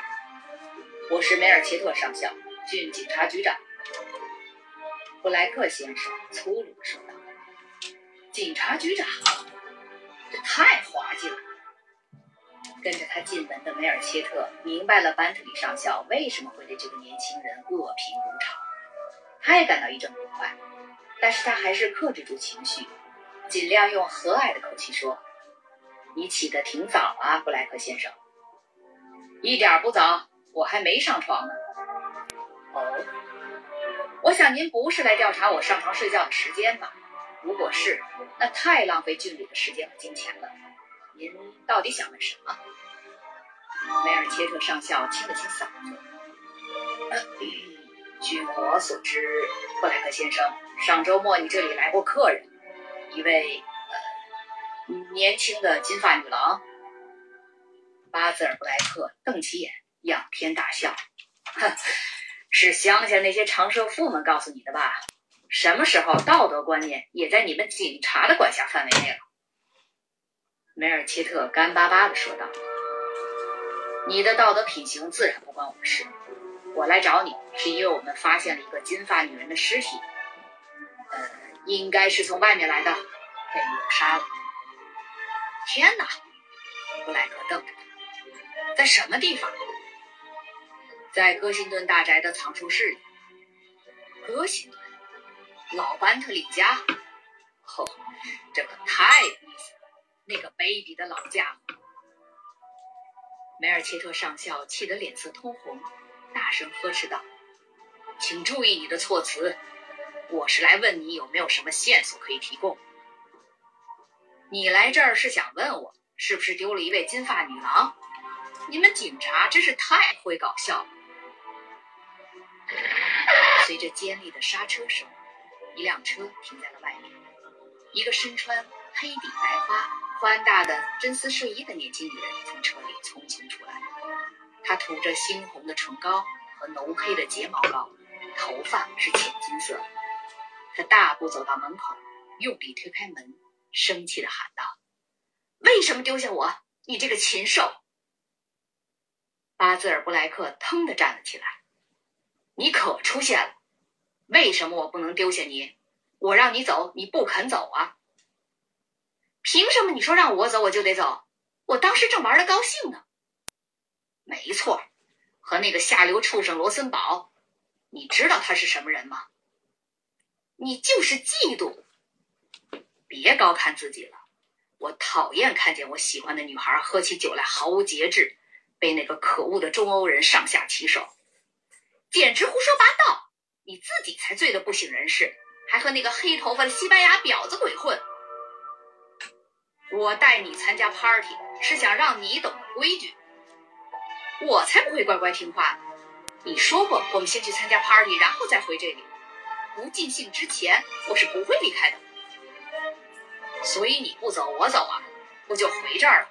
我是梅尔切特上校，郡警察局长。”布莱克先生粗鲁的说道。“警察局长，这太滑稽了。”跟着他进门的梅尔切特明白了班特里上校为什么会对这个年轻人恶评如潮，他也感到一阵不快，但是他还是克制住情绪，尽量用和蔼的口气说：“你起得挺早啊，布莱克先生。”“一点不早，我还没上床呢。”“哦，我想您不是来调查我上床睡觉的时间吧？如果是，那太浪费郡里的时间和金钱了。您到底想问什么？”梅尔切特上校清了清嗓子。据我所知，布莱克先生，上周末你这里来过客人，一位呃年轻的金发女郎。巴兹尔布莱克瞪起眼，仰天大笑：“，是乡下那些长舌妇们告诉你的吧？什么时候道德观念也在你们警察的管辖范围内了？”梅尔切特干巴巴地说道。你的道德品行自然不关我的事。我来找你是因为我们发现了一个金发女人的尸体，呃，应该是从外面来的，被抹杀了。天哪！布莱克瞪着他，在什么地方？在戈辛顿大宅的藏书室里。戈辛顿，老班特里家。哦，这可太有意思了，那个卑鄙的老家伙。梅尔切特上校气得脸色通红，大声呵斥道：“请注意你的措辞，我是来问你有没有什么线索可以提供。你来这儿是想问我是不是丢了一位金发女郎？你们警察真是太会搞笑了。”随着尖利的刹车声，一辆车停在了外面。一个身穿黑底白花、宽大的真丝睡衣的年轻女人从车里匆匆出来。她涂着猩红的唇膏和浓黑的睫毛膏，头发是浅金色。她大步走到门口，用力推开门，生气地喊道：“为什么丢下我？你这个禽兽！”巴兹尔布莱克腾地站了起来。你可出现了！为什么我不能丢下你？我让你走，你不肯走啊？凭什么你说让我走我就得走？我当时正玩的高兴呢。没错，和那个下流畜生罗森堡，你知道他是什么人吗？你就是嫉妒。别高看自己了，我讨厌看见我喜欢的女孩喝起酒来毫无节制，被那个可恶的中欧人上下其手。简直胡说八道！你自己才醉得不省人事，还和那个黑头发的西班牙婊子鬼混。我带你参加 party 是想让你懂规矩，我才不会乖乖听话。你说过我们先去参加 party，然后再回这里。不尽兴之前，我是不会离开的。所以你不走，我走啊，我就回这儿了。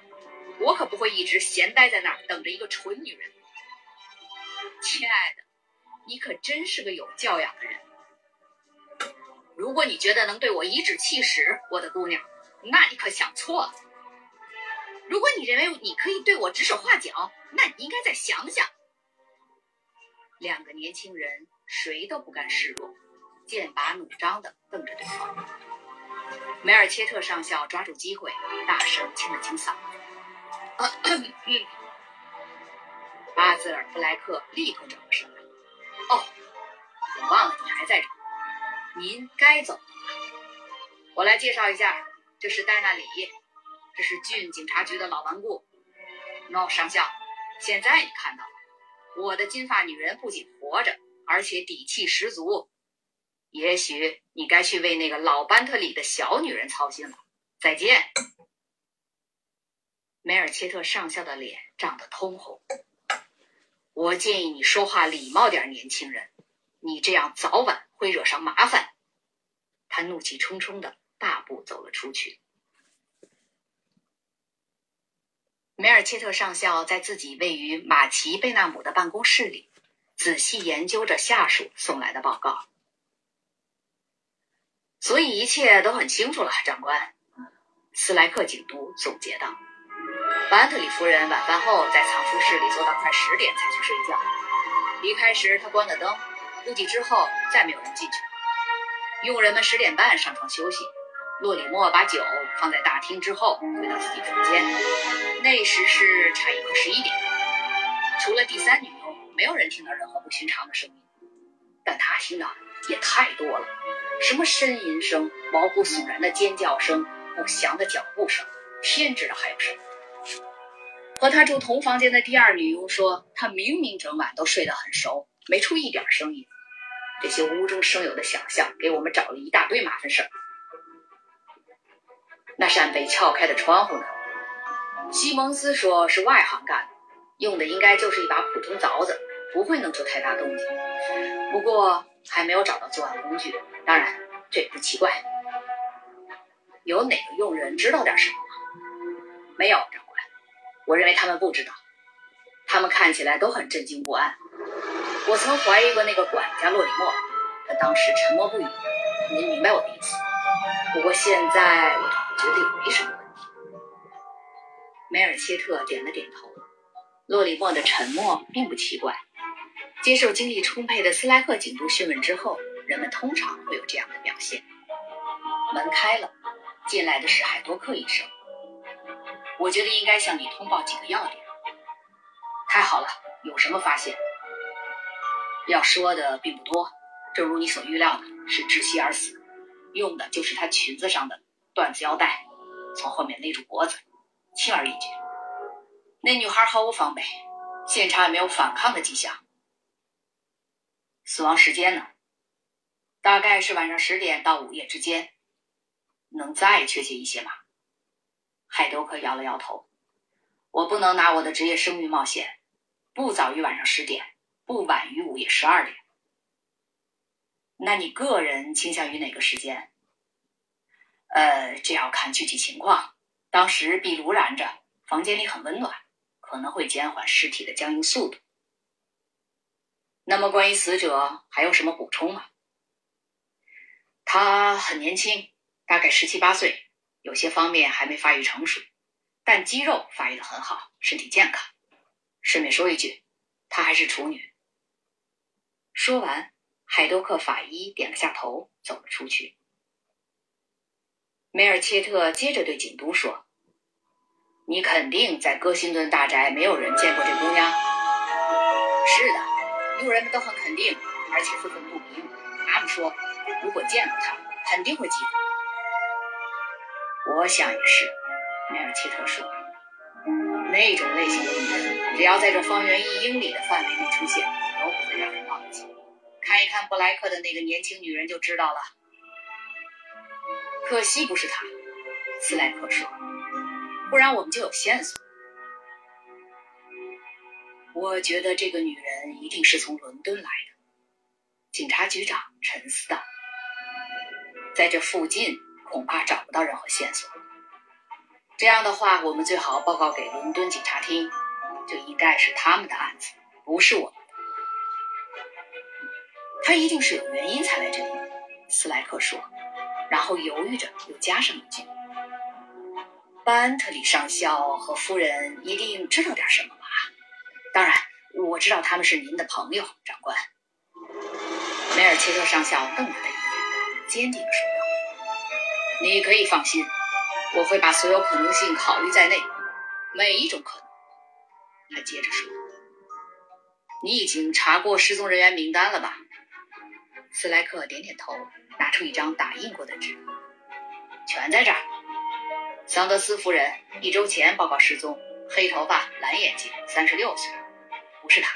我可不会一直闲待在那儿等着一个蠢女人，亲爱的。你可真是个有教养的人。如果你觉得能对我颐指气使，我的姑娘，那你可想错了。如果你认为你可以对我指手画脚，那你应该再想想。两个年轻人谁都不甘示弱，剑拔弩张的瞪着对方。梅尔切特上校抓住机会，大声清了清嗓子。巴兹尔布莱克立刻转过身。哦，我忘了你还在这儿。您该走了。我来介绍一下，这是戴纳里，这是郡警察局的老顽固。喏，上校，现在你看到了，我的金发女人不仅活着，而且底气十足。也许你该去为那个老班特里的小女人操心了。再见。梅尔切特上校的脸涨得通红。我建议你说话礼貌点，年轻人，你这样早晚会惹上麻烦。他怒气冲冲的大步走了出去。梅尔切特上校在自己位于马奇贝纳姆的办公室里，仔细研究着下属送来的报告。所以一切都很清楚了，长官。斯莱克警督总结道。班特里夫人晚饭后在藏书室里坐到快十点才去睡觉。离开时，她关了灯，估计之后再没有人进去了。佣人们十点半上床休息。洛里莫把酒放在大厅之后，回到自己房间。那时是差一刻十一点。除了第三女佣，没有人听到任何不寻常的声音。但他听到的也太多了：什么呻吟声、毛骨悚然的尖叫声、不祥的脚步声，天知道还有什么。和他住同房间的第二女佣说，她明明整晚都睡得很熟，没出一点声音。这些无中生有的想象给我们找了一大堆麻烦事儿。那扇被撬开的窗户呢？西蒙斯说是外行干的，用的应该就是一把普通凿子，不会弄出太大动静。不过还没有找到作案工具，当然这也不奇怪。有哪个佣人知道点什么吗？没有。我认为他们不知道，他们看起来都很震惊不安。我曾怀疑过那个管家洛里莫，他当时沉默不语。您明白我的意思？不过现在我觉得也没什么问题。梅尔切特点了点头。洛里莫的沉默并不奇怪。接受精力充沛的斯莱克警督讯问之后，人们通常会有这样的表现。门开了，进来的是海多克医生。我觉得应该向你通报几个要点。太好了，有什么发现？要说的并不多，正如你所预料的，是窒息而死，用的就是她裙子上的缎子腰带，从后面勒住脖子，轻而易举。那女孩毫无防备，现场也没有反抗的迹象。死亡时间呢？大概是晚上十点到午夜之间。能再确切一些吗？海德克摇了摇头。我不能拿我的职业声誉冒险。不早于晚上十点，不晚于午夜十二点。那你个人倾向于哪个时间？呃，这要看具体情况。当时壁炉燃着，房间里很温暖，可能会减缓尸体的僵硬速度。那么，关于死者还有什么补充吗？他很年轻，大概十七八岁，有些方面还没发育成熟，但肌肉发育的很好，身体健康。顺便说一句，她还是处女。说完，海多克法医点了下头，走了出去。梅尔切特接着对警督说：“你肯定在戈辛顿大宅没有人见过这姑娘？”“是的，路人们都很肯定，而且愤愤不平。他们说，如果见过她，肯定会记得。”“我想也是。”梅尔切特说。那种类型的女人，只要在这方圆一英里的范围内出现，都不会让人忘记。看一看布莱克的那个年轻女人就知道了。可惜不是她，斯莱克说，不然我们就有线索。我觉得这个女人一定是从伦敦来的。警察局长沉思道，在这附近恐怕找不到任何线索。这样的话，我们最好报告给伦敦警察厅，这应该是他们的案子，不是我们的。他一定是有原因才来这里，斯莱克说，然后犹豫着又加上一句：“班特里上校和夫人一定知道点什么吧？当然，我知道他们是您的朋友，长官。”梅尔切特上校瞪了他一眼，坚定地说：“你可以放心。”我会把所有可能性考虑在内，每一种可能。他接着说：“你已经查过失踪人员名单了吧？”斯莱克点点头，拿出一张打印过的纸，全在这儿。桑德斯夫人一周前报告失踪，黑头发，蓝眼睛，三十六岁，不是她。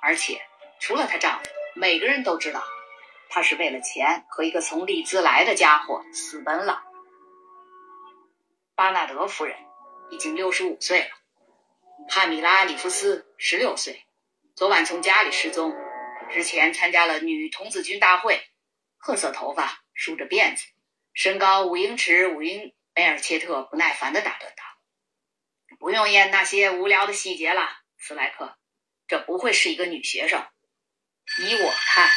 而且除了她丈夫，每个人都知道，她是为了钱和一个从利兹来的家伙私奔了。巴纳德夫人已经六十五岁了，帕米拉·里夫斯十六岁，昨晚从家里失踪，之前参加了女童子军大会，褐色头发，梳着辫子，身高五英尺五英。梅尔切特不耐烦地打断道：“不用验那些无聊的细节了，斯莱克，这不会是一个女学生。依我看，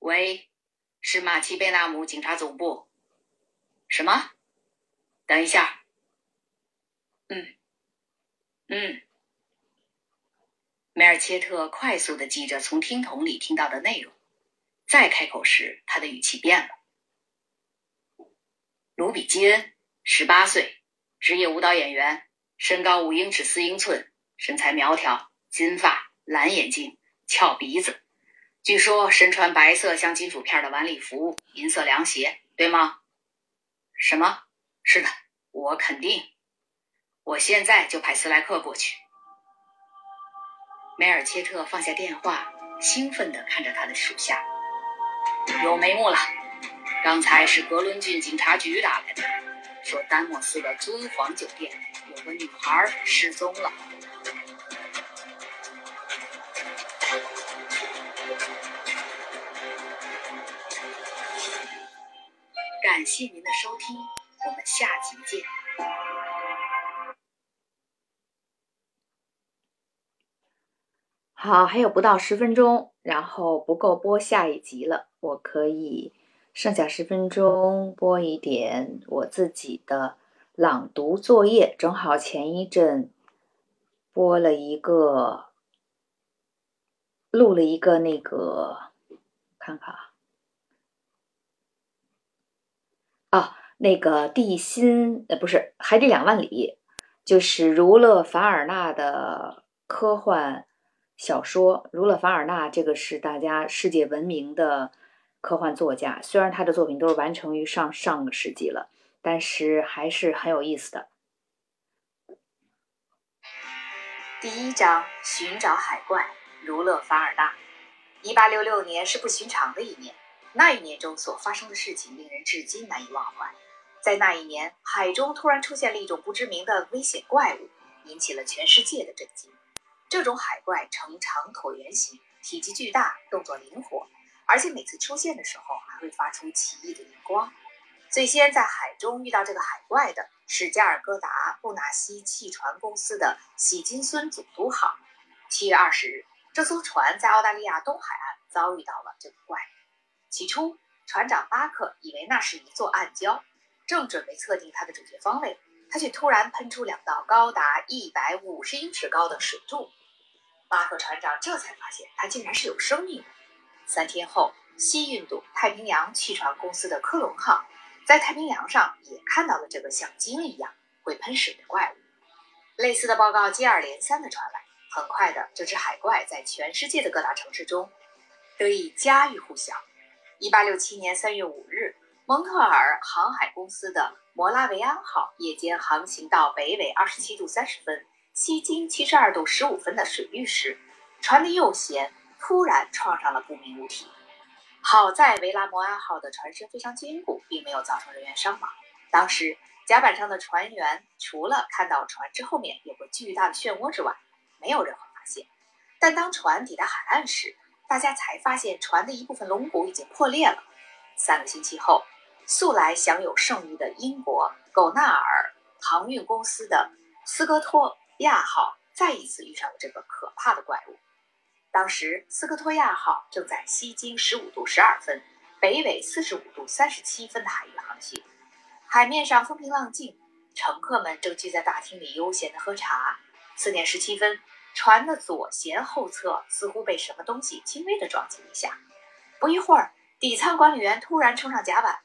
喂，是马奇贝纳姆警察总部。”什么？等一下。嗯，嗯。梅尔切特快速的记着从听筒里听到的内容，再开口时，他的语气变了。卢比基恩，十八岁，职业舞蹈演员，身高五英尺四英寸，身材苗条，金发，蓝眼睛，翘鼻子，据说身穿白色镶金属片的晚礼服，银色凉鞋，对吗？什么？是的，我肯定。我现在就派斯莱克过去。梅尔切特放下电话，兴奋地看着他的属下。有眉目了，刚才是格伦郡警察局打来的，说丹莫斯的尊皇酒店有个女孩失踪了。感谢您的收听，我们下集见。好，还有不到十分钟，然后不够播下一集了。我可以剩下十分钟播一点我自己的朗读作业。正好前一阵播了一个，录了一个那个，看看啊。啊，那个地心呃不是海底两万里，就是儒勒·凡尔纳的科幻小说。儒勒·凡尔纳这个是大家世界闻名的科幻作家，虽然他的作品都是完成于上上个世纪了，但是还是很有意思的。第一章：寻找海怪，儒勒·凡尔纳。一八六六年是不寻常的一年，那一年中所发生的事情令人至今难以忘怀。在那一年，海中突然出现了一种不知名的危险怪物，引起了全世界的震惊。这种海怪呈长椭圆形，体积巨大，动作灵活，而且每次出现的时候还会发出奇异的荧光。最先在海中遇到这个海怪的是加尔各答布纳西汽船公司的喜金孙总督号。七月二十日，这艘船在澳大利亚东海岸遭遇到了这个怪物。起初，船长巴克以为那是一座暗礁，正准备测定它的准确方位，它却突然喷出两道高达一百五十英尺高的水柱。巴克船长这才发现，它竟然是有生命的。三天后，西印度太平洋汽船公司的科隆号。在太平洋上也看到了这个像鲸一样会喷水的怪物，类似的报告接二连三的传来。很快的，这只海怪在全世界的各大城市中得以家喻户晓。一八六七年三月五日，蒙特尔航海公司的摩拉维安号夜间航行到北纬二十七度三十分、西经七十二度十五分的水域时，船的右舷突然撞上了不明物体。好在维拉摩安号的船身非常坚固，并没有造成人员伤亡。当时甲板上的船员除了看到船只后面有个巨大的漩涡之外，没有任何发现。但当船抵达海岸时，大家才发现船的一部分龙骨已经破裂了。三个星期后，素来享有盛誉的英国狗纳尔航运公司的斯科托亚号再一次遇上了这个可怕的怪物。当时，斯科托亚号正在西经十五度十二分、北纬四十五度三十七分的海域航行，海面上风平浪静，乘客们正聚在大厅里悠闲地喝茶。四点十七分，船的左舷后侧似乎被什么东西轻微地撞击一下。不一会儿，底舱管理员突然冲上甲板，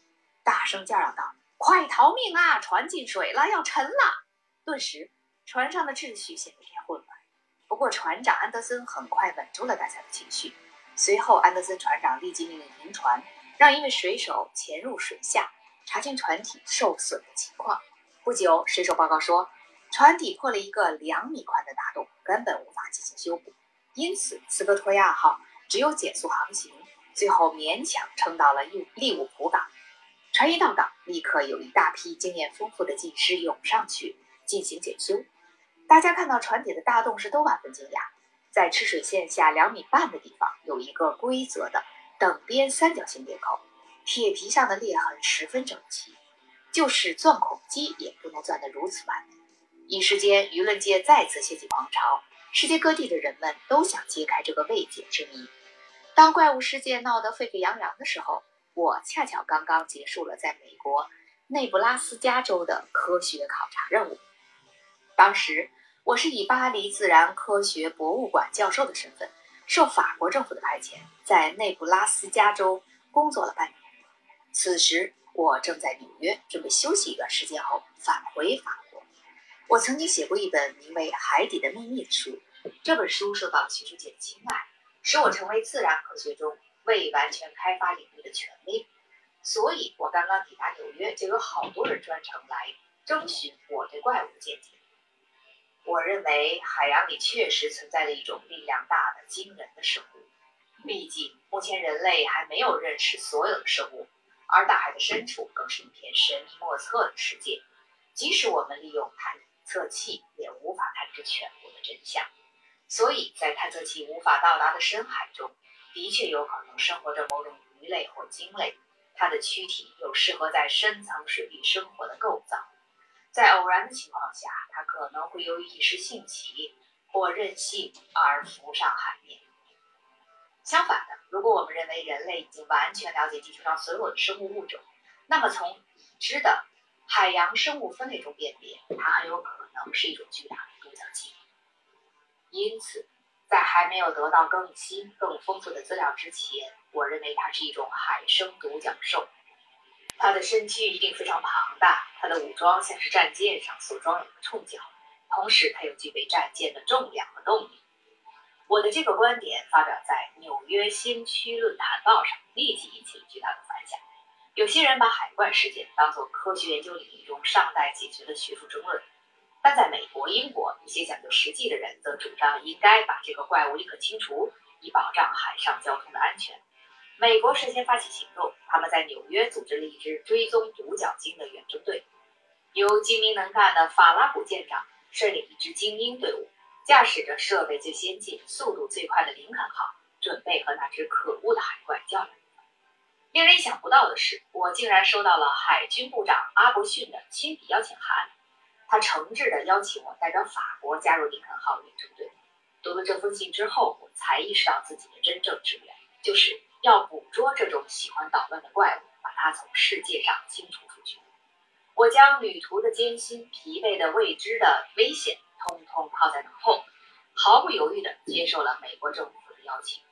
大声叫嚷道：“快逃命啊！船进水了，要沉了！”顿时，船上的秩序显得一片混乱。不过，船长安德森很快稳住了大家的情绪。随后，安德森船长立即命令停船，让一位水手潜入水下查清船体受损的情况。不久，水手报告说，船底破了一个两米宽的大洞，根本无法进行修补。因此，斯科托亚号只有减速航行，最后勉强撑到了利利物浦港。船一到港，立刻有一大批经验丰富的技师涌上去进行检修。大家看到船底的大洞时都万分惊讶，在吃水线下两米半的地方有一个规则的等边三角形裂口，铁皮上的裂痕十分整齐，就是钻孔机也不能钻得如此完美。一时间，舆论界再次掀起狂潮，世界各地的人们都想揭开这个未解之谜。当怪物事件闹得沸沸扬扬的时候，我恰巧刚刚结束了在美国内布拉斯加州的科学考察任务，当时。我是以巴黎自然科学博物馆教授的身份，受法国政府的派遣，在内布拉斯加州工作了半年。此时我正在纽约，准备休息一段时间后返回法国。我曾经写过一本名为《海底的秘密》的书，这本书受到学术界的青睐，使我成为自然科学中未完全开发领域的权威。所以，我刚刚抵达纽约，就有好多人专程来征询我对怪物的见解。我认为海洋里确实存在着一种力量大的、惊人的生物。毕竟，目前人类还没有认识所有的生物，而大海的深处更是一片神秘莫测的世界。即使我们利用探测器，也无法探知全部的真相。所以在探测器无法到达的深海中，的确有可能生活着某种鱼类或鲸类，它的躯体有适合在深层水域生活的构造。在偶然的情况下，它可能会由于一时兴起或任性而浮上海面。相反的，如果我们认为人类已经完全了解地球上所有的生物物种，那么从已知的海洋生物分类中辨别，它很有可能是一种巨大的独角鲸。因此，在还没有得到更新、更丰富的资料之前，我认为它是一种海生独角兽。它的身躯一定非常庞大，它的武装像是战舰上所装有的冲角，同时它又具备战舰的重量和动力。我的这个观点发表在《纽约新区论坛报》上，立即引起了巨大的反响。有些人把海怪事件当作科学研究领域中尚待解决的学术争论，但在美国、英国，一些讲究实际的人则主张应该把这个怪物立刻清除，以保障海上交通的安全。美国率先发起行动，他们在纽约组织了一支追踪独角鲸的远征队，由精明能干的法拉古舰长率领一支精英队伍，驾驶着设备最先进、速度最快的林肯号，准备和那只可恶的海怪较量。令人意想不到的是，我竟然收到了海军部长阿伯逊的亲笔邀请函，他诚挚地邀请我代表法国加入林肯号远征队。读了这封信之后，我才意识到自己的真正志愿就是。要捕捉这种喜欢捣乱的怪物，把它从世界上清除出去。我将旅途的艰辛、疲惫的未知的危险，通通抛在脑后，毫不犹豫地接受了美国政府的邀请。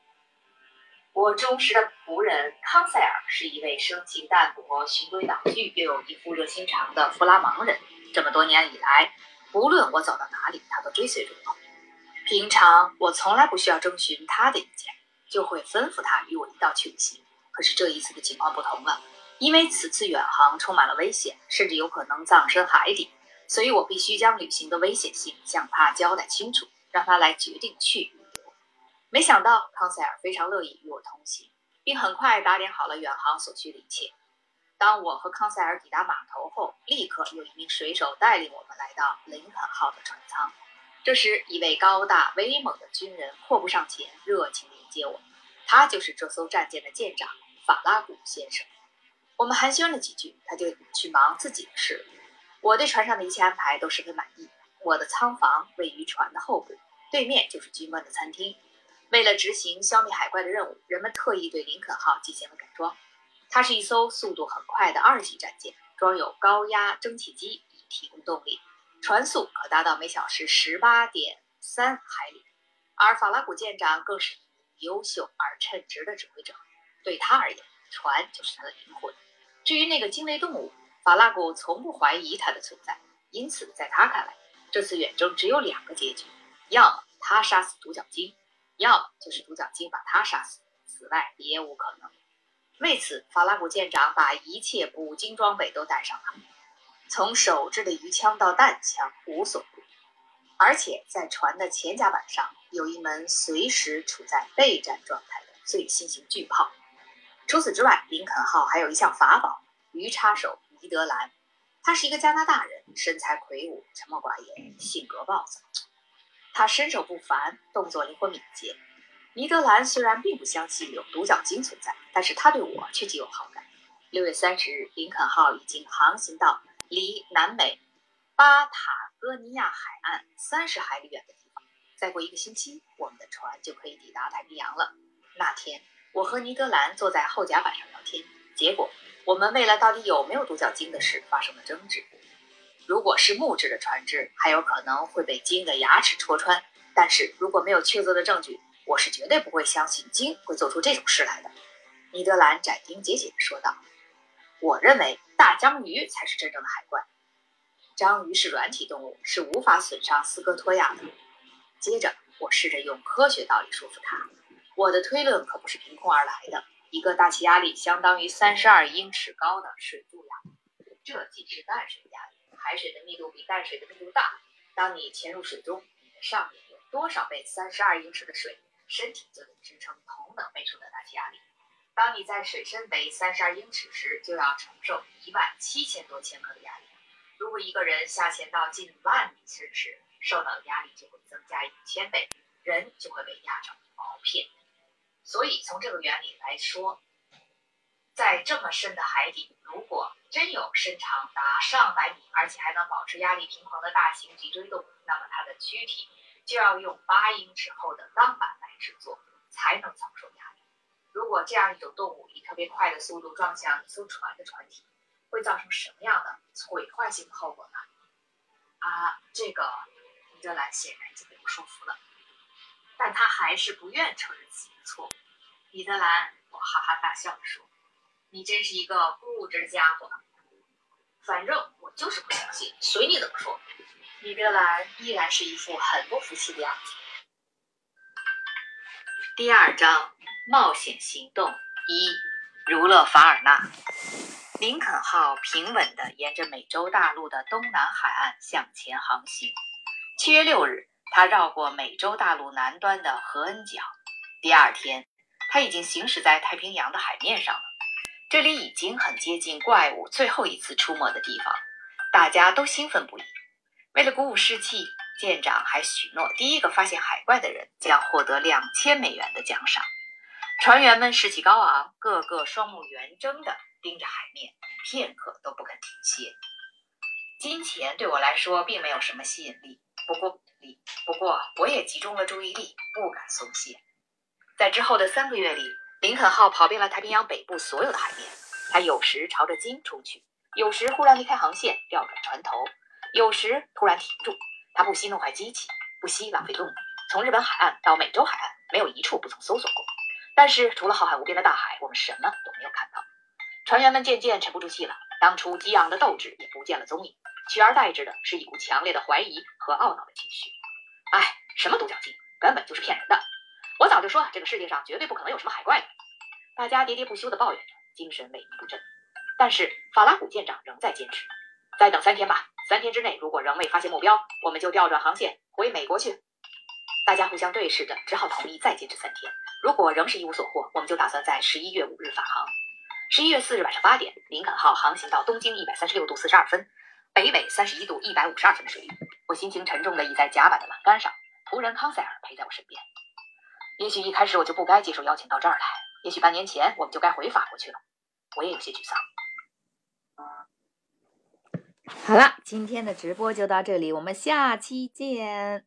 我忠实的仆人康塞尔是一位生性淡泊、循规蹈矩又有一副热心肠的弗拉芒人。这么多年以来，无论我走到哪里，他都追随着我。平常我从来不需要征询他的意见。就会吩咐他与我一道去旅行。可是这一次的情况不同了，因为此次远航充满了危险，甚至有可能葬身海底，所以我必须将旅行的危险性向他交代清楚，让他来决定去留。没想到康塞尔非常乐意与我同行，并很快打点好了远航所需的一切。当我和康塞尔抵达码头后，立刻有一名水手带领我们来到林肯号的船舱。这时，一位高大威猛的军人阔步上前，热情迎。接我，他就是这艘战舰的舰长法拉古先生。我们寒暄了几句，他就去忙自己的事。我对船上的一切安排都十分满意。我的舱房位于船的后部，对面就是军官的餐厅。为了执行消灭海怪的任务，人们特意对林肯号进行了改装。它是一艘速度很快的二级战舰，装有高压蒸汽机以提供动力，船速可达到每小时十八点三海里。而法拉古舰长更是。优秀而称职的指挥者，对他而言，船就是他的灵魂。至于那个惊雷动物，法拉古从不怀疑它的存在。因此，在他看来，这次远征只有两个结局：要么他杀死独角鲸，要么就是独角鲸把他杀死。此外，别无可能。为此，法拉古舰长把一切捕鲸装备都带上了，从手制的鱼枪到弹枪，无所不。而且在船的前甲板上有一门随时处在备战状态的最新型巨炮。除此之外，林肯号还有一项法宝——鱼叉手尼德兰。他是一个加拿大人，身材魁梧，沉默寡言，性格暴躁。他身手不凡，动作灵活敏捷。尼德兰虽然并不相信有独角鲸存在，但是他对我却极有好感。六月三十日，林肯号已经航行到离南美巴塔。哥尼亚海岸三十海里远的地方，再过一个星期，我们的船就可以抵达太平洋了。那天，我和尼德兰坐在后甲板上聊天，结果我们为了到底有没有独角鲸的事发生了争执。如果是木质的船只，还有可能会被鲸的牙齿戳穿；但是如果没有确凿的证据，我是绝对不会相信鲸会做出这种事来的。尼德兰斩钉截铁地说道：“我认为大章鱼才是真正的海怪。”章鱼是软体动物，是无法损伤斯科托亚的。接着，我试着用科学道理说服他。我的推论可不是凭空而来的。一个大气压力相当于三十二英尺高的水柱压，这既是淡水压力。海水的密度比淡水的密度大。当你潜入水中，你的上面有多少倍三十二英尺的水，身体就得支撑同等倍数的大气压力。当你在水深为三十二英尺时，就要承受一万七千多千克的压力。如果一个人下潜到近万米深时，受到的压力就会增加一千倍，人就会被压成薄片。所以从这个原理来说，在这么深的海底，如果真有身长达上百米，而且还能保持压力平衡的大型脊椎动物，那么它的躯体就要用八英尺厚的钢板来制作，才能承受压力。如果这样一种动物以特别快的速度撞向一艘船的船体，会造成什么样的毁坏性的后果呢？啊，这个尼德兰显然已经被我说服了，但他还是不愿承认自己的错误。尼德兰，我哈哈大笑着说：“你真是一个固执的家伙。”反正我就是不相信，随你怎么说。尼德兰依然是一副很不服气的样子。第二章：冒险行动一，儒勒·法尔纳。林肯号平稳地沿着美洲大陆的东南海岸向前航行。七月六日，它绕过美洲大陆南端的何恩角。第二天，它已经行驶在太平洋的海面上了。这里已经很接近怪物最后一次出没的地方，大家都兴奋不已。为了鼓舞士气，舰长还许诺，第一个发现海怪的人将获得两千美元的奖赏。船员们士气高昂，个个双目圆睁地盯着海面，片刻都不肯停歇。金钱对我来说并没有什么吸引力，不过不过我也集中了注意力，不敢松懈。在之后的三个月里，林肯号跑遍了太平洋北部所有的海面。它有时朝着鲸冲去，有时忽然离开航线，调转船头，有时突然停住。他不惜弄坏机器，不惜浪费动力。从日本海岸到美洲海岸，没有一处不曾搜索过。但是，除了浩瀚无边的大海，我们什么都没有看到。船员们渐渐沉不住气了，当初激昂的斗志也不见了踪影，取而代之的是一股强烈的怀疑和懊恼的情绪。哎，什么独角鲸，根本就是骗人的！我早就说，这个世界上绝对不可能有什么海怪的。大家喋喋不休地抱怨着，精神萎靡不振。但是法拉古舰长仍在坚持，再等三天吧。三天之内，如果仍未发现目标，我们就调转航线回美国去。大家互相对视着，只好同意再坚持三天。如果仍是一无所获，我们就打算在十一月五日返航。十一月四日晚上八点，林肯号航行到东经一百三十六度四十二分，北纬三十一度一百五十二分的水域。我心情沉重地倚在甲板的栏杆上，仆人康塞尔陪在我身边。也许一开始我就不该接受邀请到这儿来，也许半年前我们就该回法国去了。我也有些沮丧。好了，今天的直播就到这里，我们下期见。